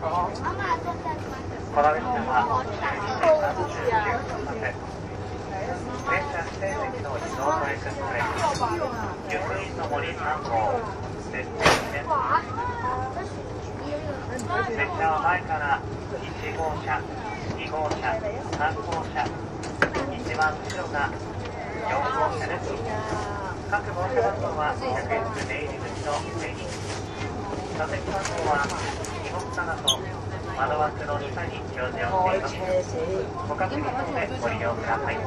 この列車は39分まで電車指定席のリゾートエクスプレス湯布院の森3号列車は前から1号車2号車3号車一番後ろが4号車です。各号車番号は100円出入り口の上に座席番号は荷物棚と窓枠の下に表示をしています。ご確認の上ご利用ください。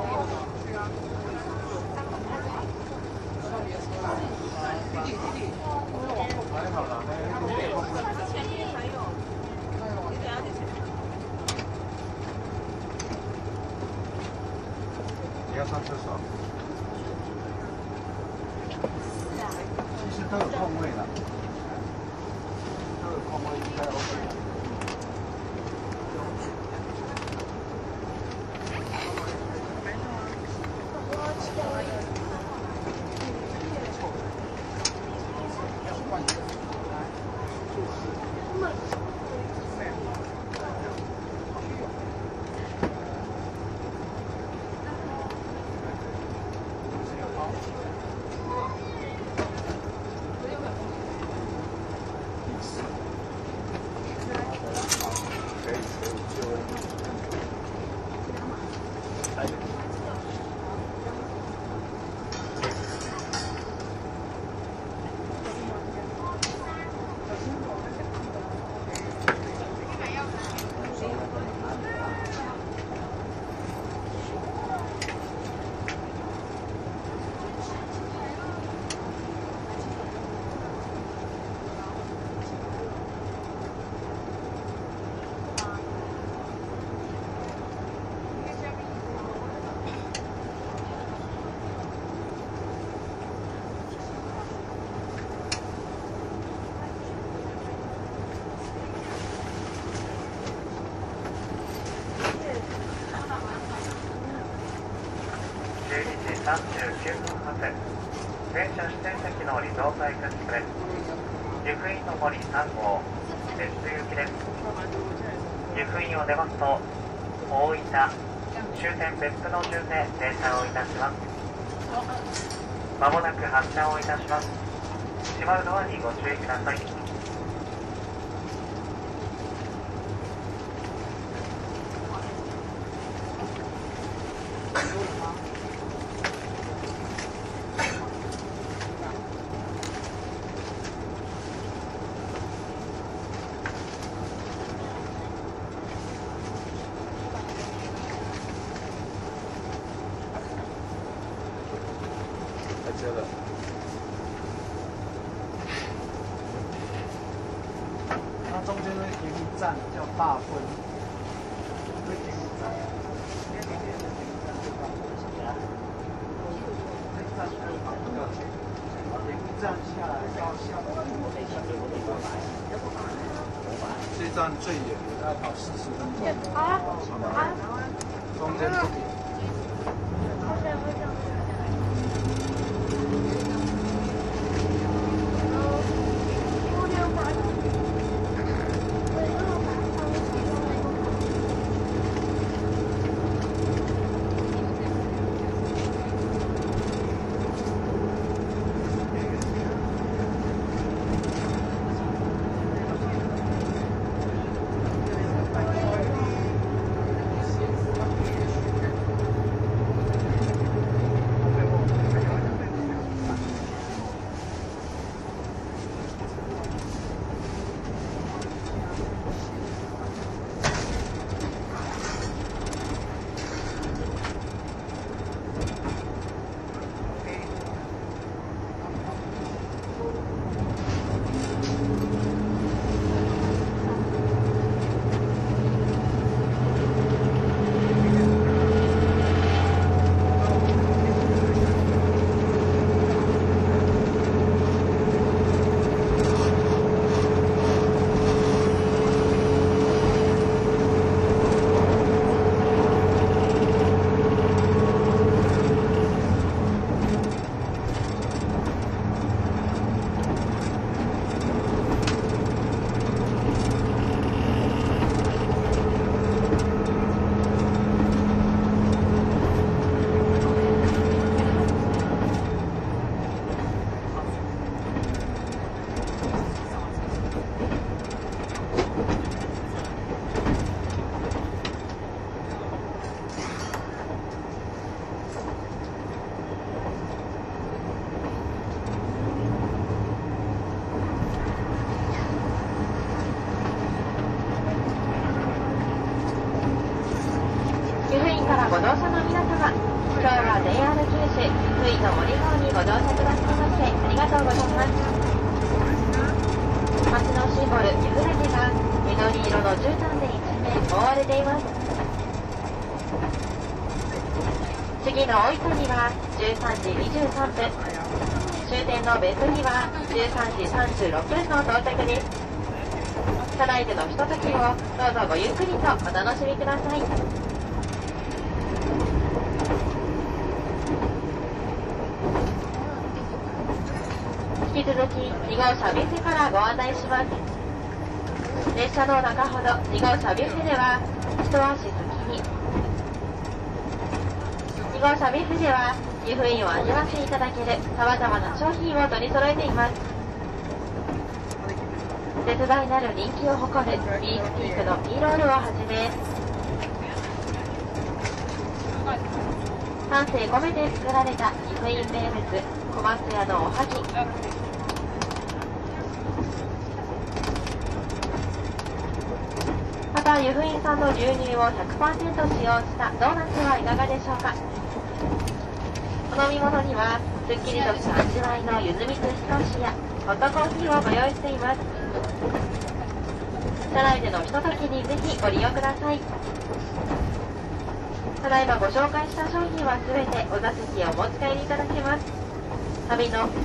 を出ますと大分終点別府の順で停車をいたします。まもなく発車をいたします。閉まるドアにご注意ください。一面覆われています。次の大分には13時23分。終点の別には13時36分の到着です。車内でのひとときをどうぞごゆっくりとお楽しみください。引き続き2号車ビュッフェからご案内します。列車の中ほど2号車ビュッフェでは一足先に。2号車ビュッフェでは湯布院を味わっていただけるさまざまな商品を取り揃えています。絶大なる人気を誇るビーフピークのピーロールをはじめ丹精込めて作られた岐阜院名物小松屋のおはぎまた湯布院産の牛乳を100%使用したドーナツはいかがでしょうか？お飲み物にはすっきりとした味わいのゆずみつ少しやホットコーヒーをご用意しています。車内でのひとときにぜひご利用ください。ただいまご紹介した商品は全てお座席をお持ち帰りいただけます。旅のど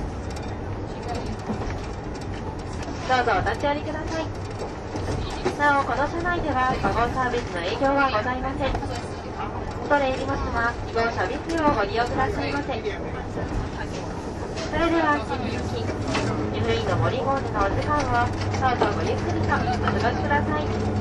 うぞお立ち寄りください。なおこの車内ではワゴンサービスの営業はございません。恐れ入りますが2号車ビスをご利用くださいませそれでは引き続き湯布院の森ゴールのお時間をどうぞごゆっくりとお過ごしください。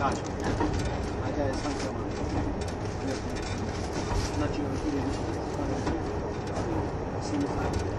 下去还在上课吗？没有，那就一点钟放学，然后。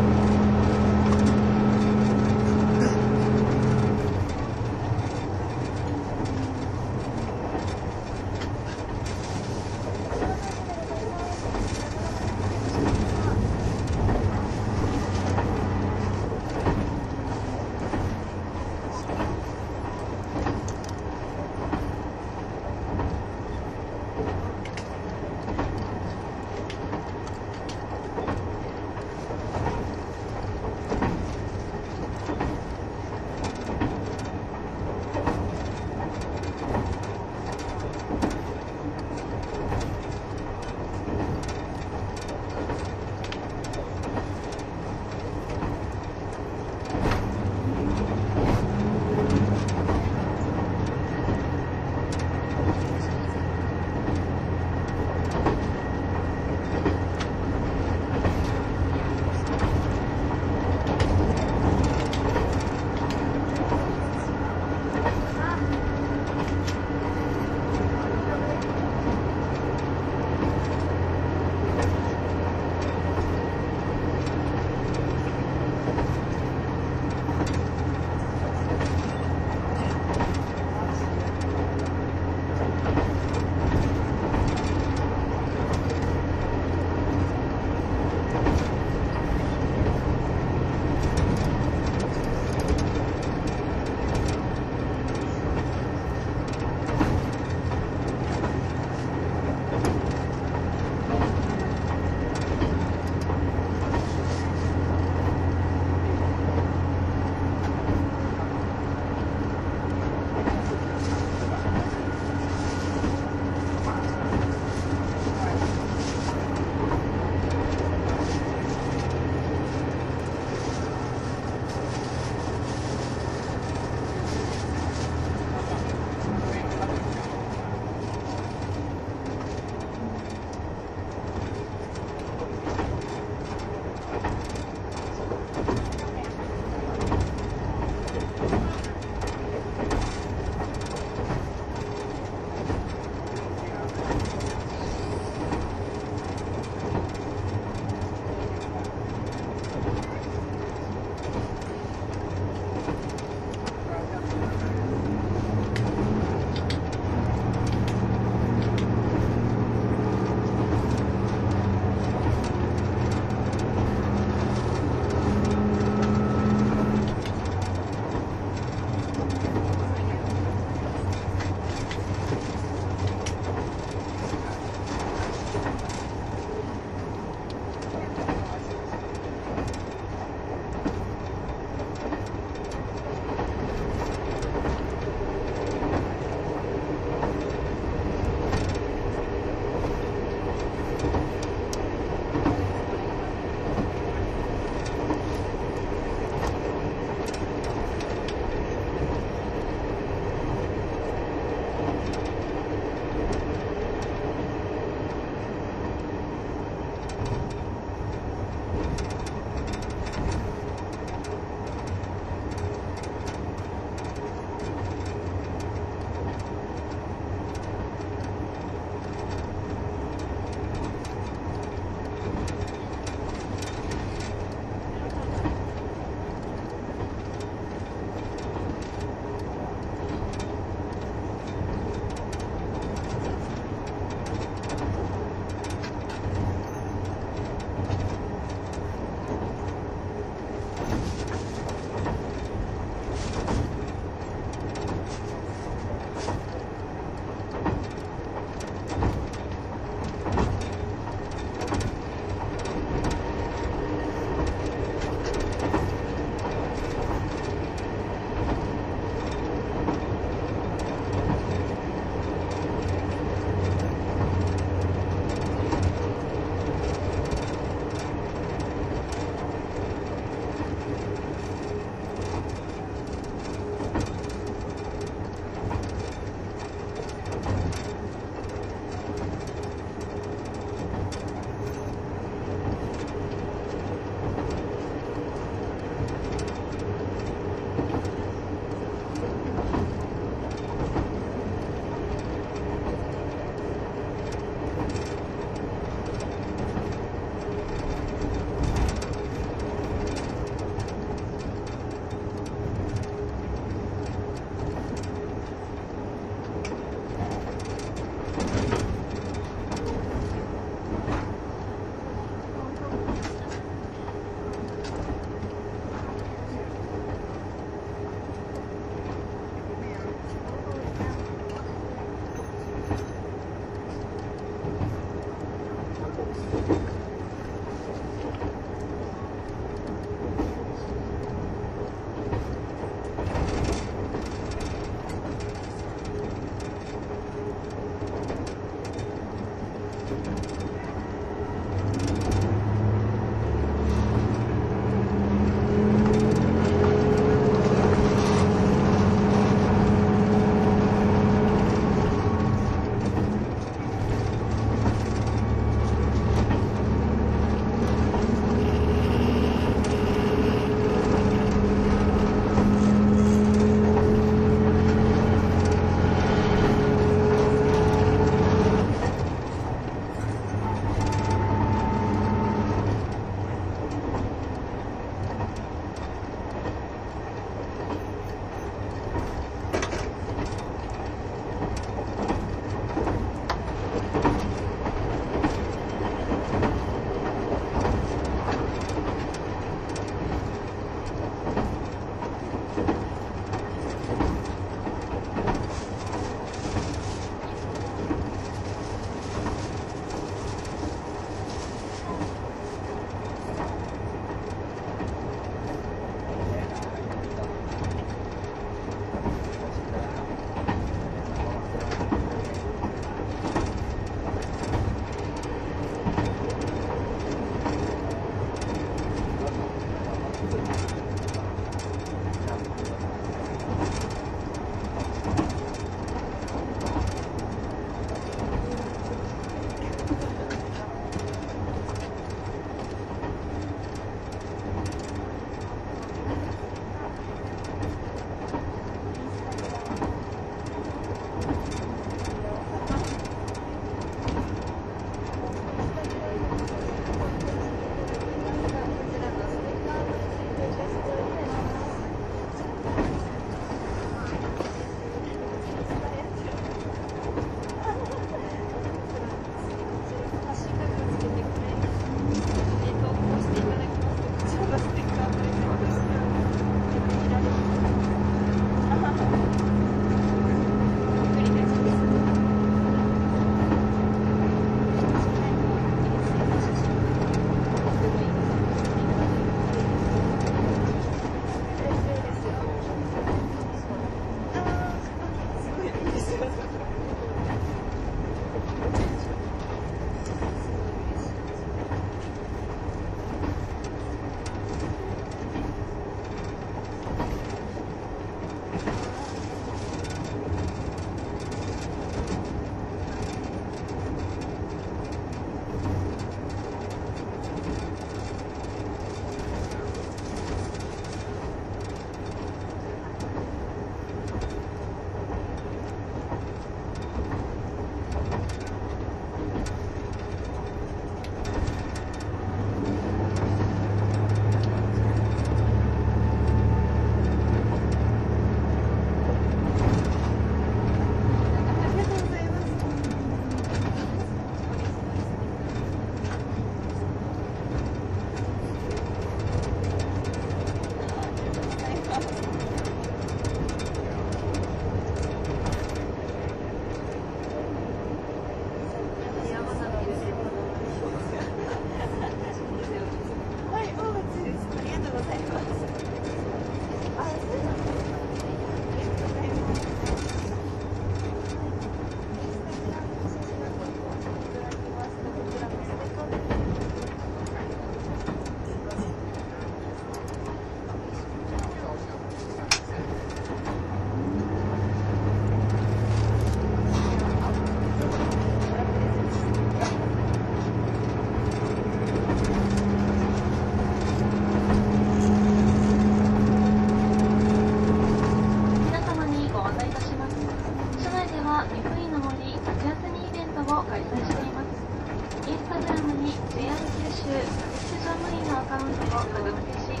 貨運輸を格付けし、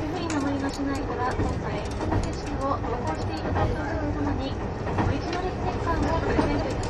不備の無理の市内から今回、武士を投稿していただいたとともに、オリジナルステッカーをプレゼントいたします。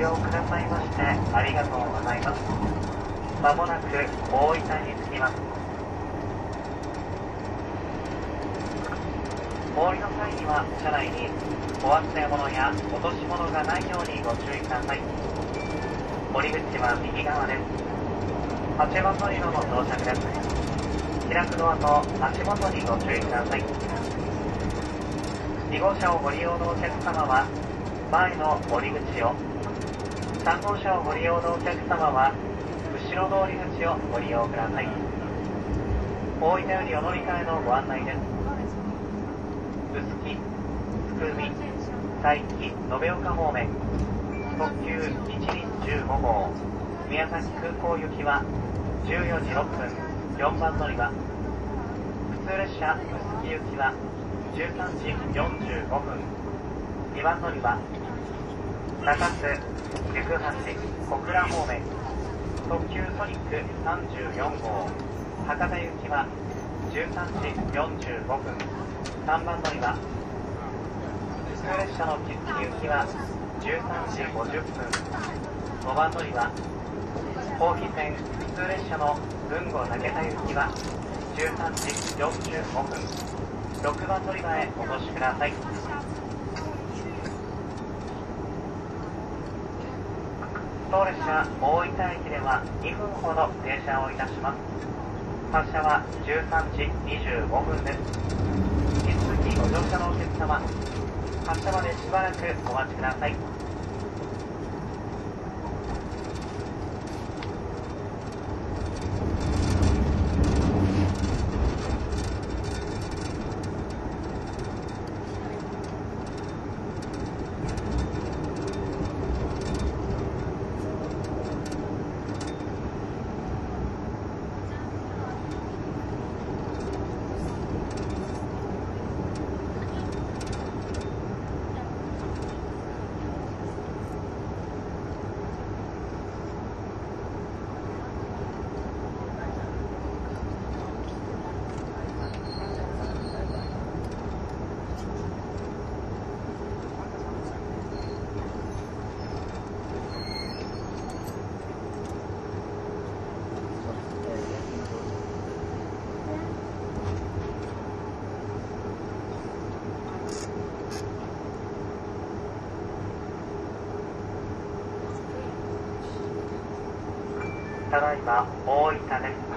用くださいましてありがとうございます。まもなく大分に着きます。お降りの際には車内にお忘れ物や落とし物がないようにご注意ください。降り口は右側です。8番乗り場の到着です。開くドアと足元にご注意ください。2号車をご利用のお客様は前の降り口を、3号車をご利用のお客様は後ろの降り口をご利用ください。大分よりお乗り換えのご案内です。臼杵、福海、佐伯、延岡方面、特急一輪15号、宮崎空港行きは14時6分、4番乗り場。普通列車、臼杵行きは13時45分、2番乗り場。中津、行橋、小倉方面、特急ソニック34号、博多行きは13時45分、3番乗り場。普通列車の木月行きは13時50分、5番乗り場。後飛線普通列車の豊後竹田行きは13時45分、6番乗り場へお越しください。当列車大分駅では2分ほど停車をいたします。発車は13時25分です。引き続きご乗車のお客様、発車までしばらくお待ちください。は大分です。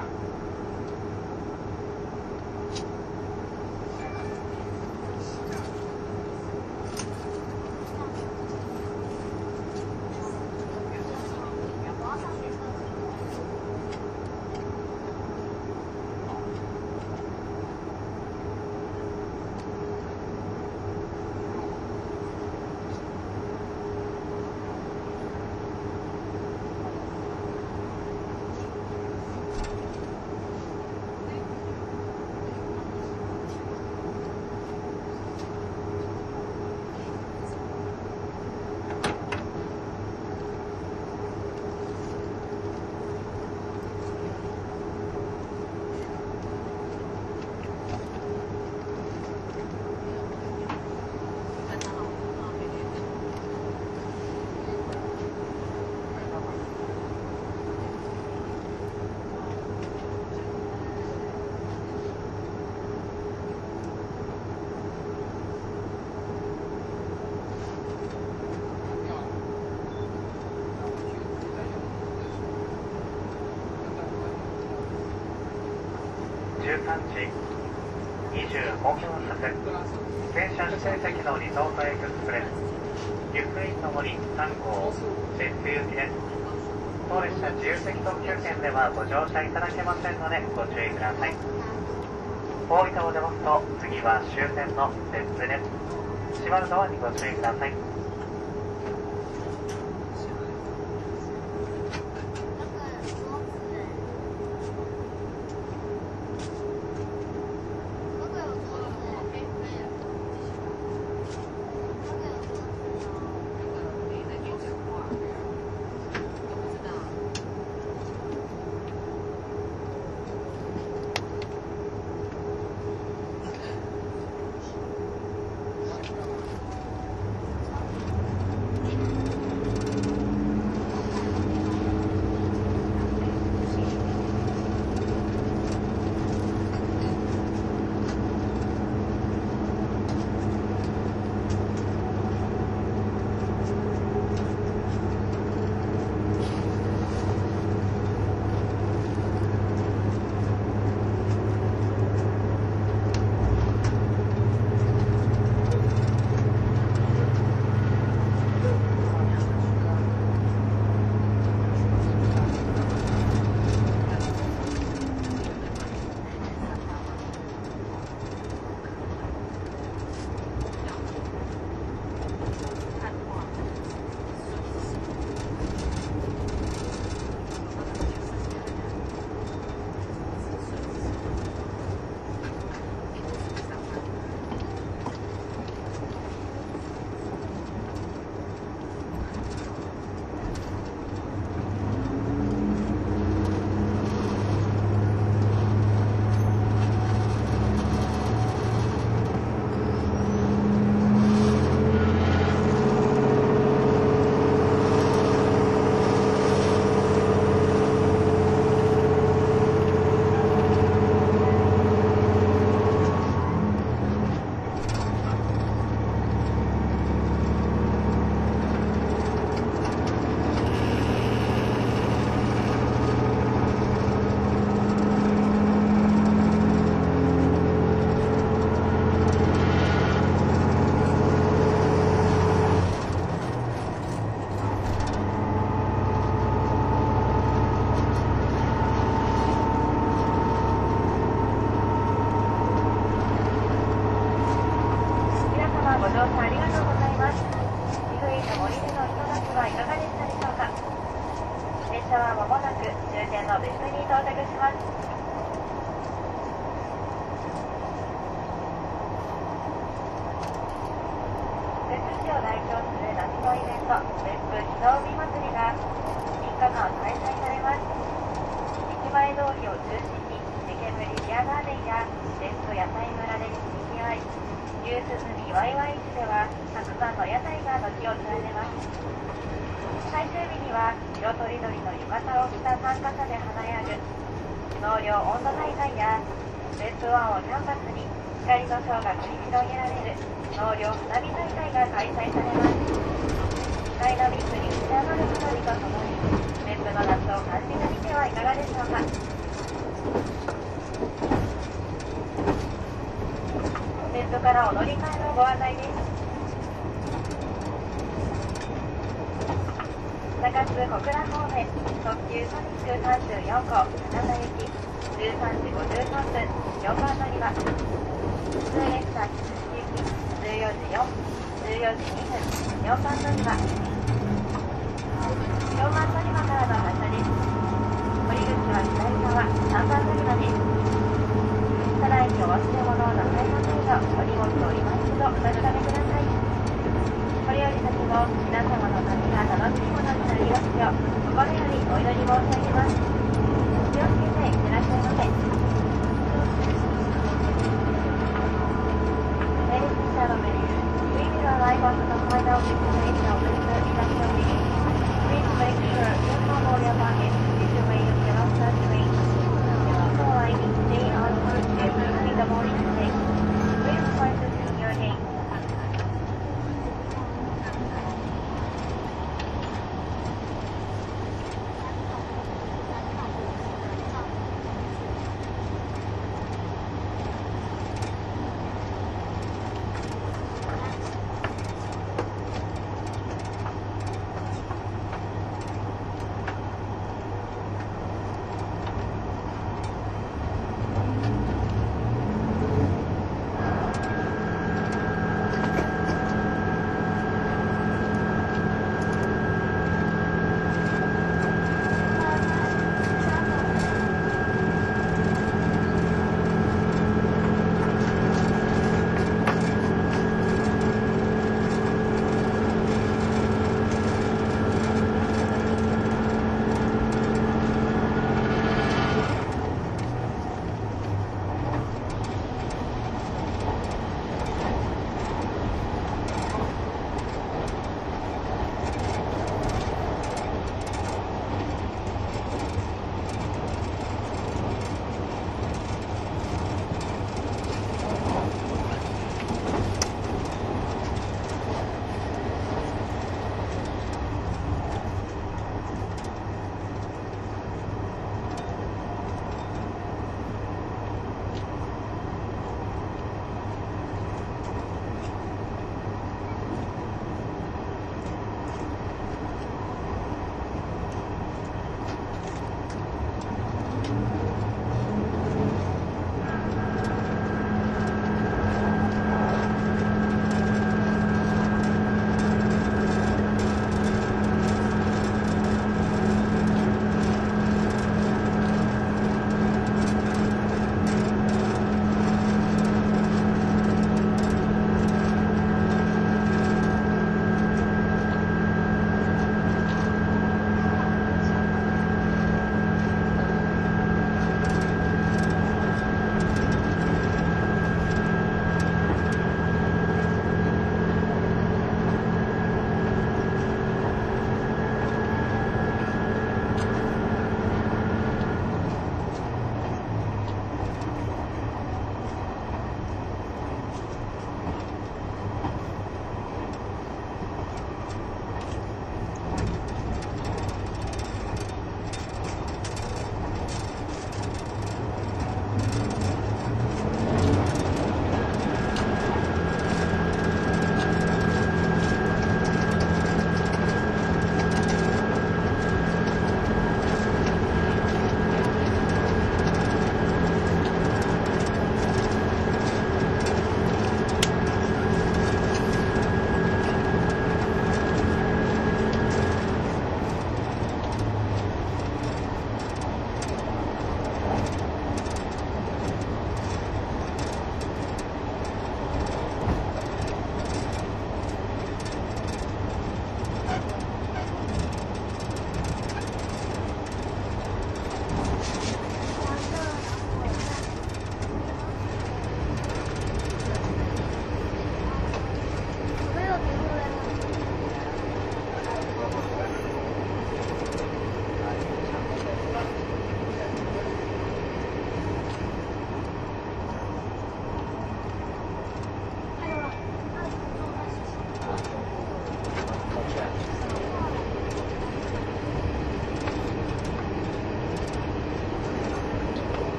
13時25分発電車指定席のリゾートエクスプレスゆっくりと森3号別府行きです当列車自由席特急券ではご乗車いただけませんのでご注意ください。大分を出ますと次は終点の別府です。閉まるドアにご注意ください。が繰り広げられる納涼花火大会が開催されます。ダイナミックに打ち上がる花火とともに、別府の夏を感じてみてはいかがでしょうか。別府からお乗り換えのご案内です。中津小倉方面特急ソニック34号金田行き13時53分4番乗り場普通列車木津行き14時4 14時2分4番乗り場4番乗り場からの発車です降り口は左側3番乗り場ですただい。にお忘れ物をなさいませんようお荷物を今一度お確かめくださいこれより先も皆様の旅が楽しいものになりますよう心よりお祈り申し上げます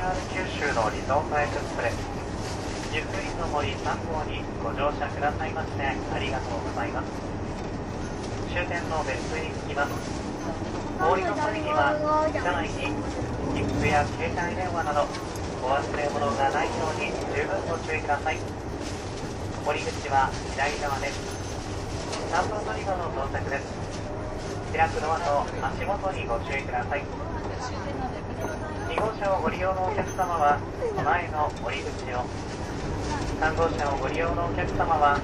JR 九州のリゾートエクスプレスゆっくりの森3号にご乗車くださいましてありがとうございます終点の別府に着きますお降りの際には車内に切符や携帯電話などお忘れ物がないように十分ご注意ください降り口は左側です3分乗り場の到着です開くドアと足元にご注意ください号車をご利用のお客様は前の折り口を3号車をご利用のお客様は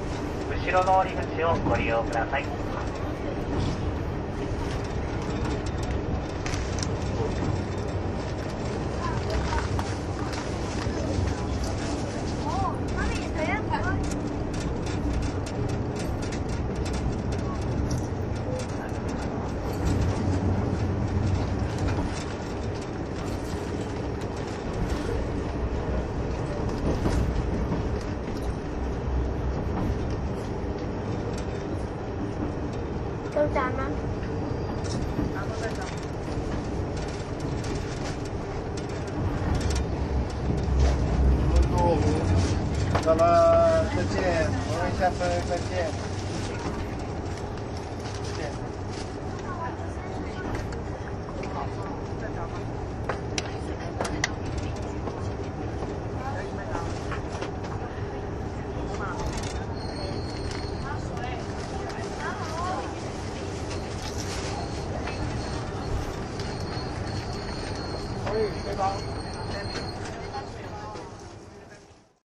後ろの折り口をご利用ください。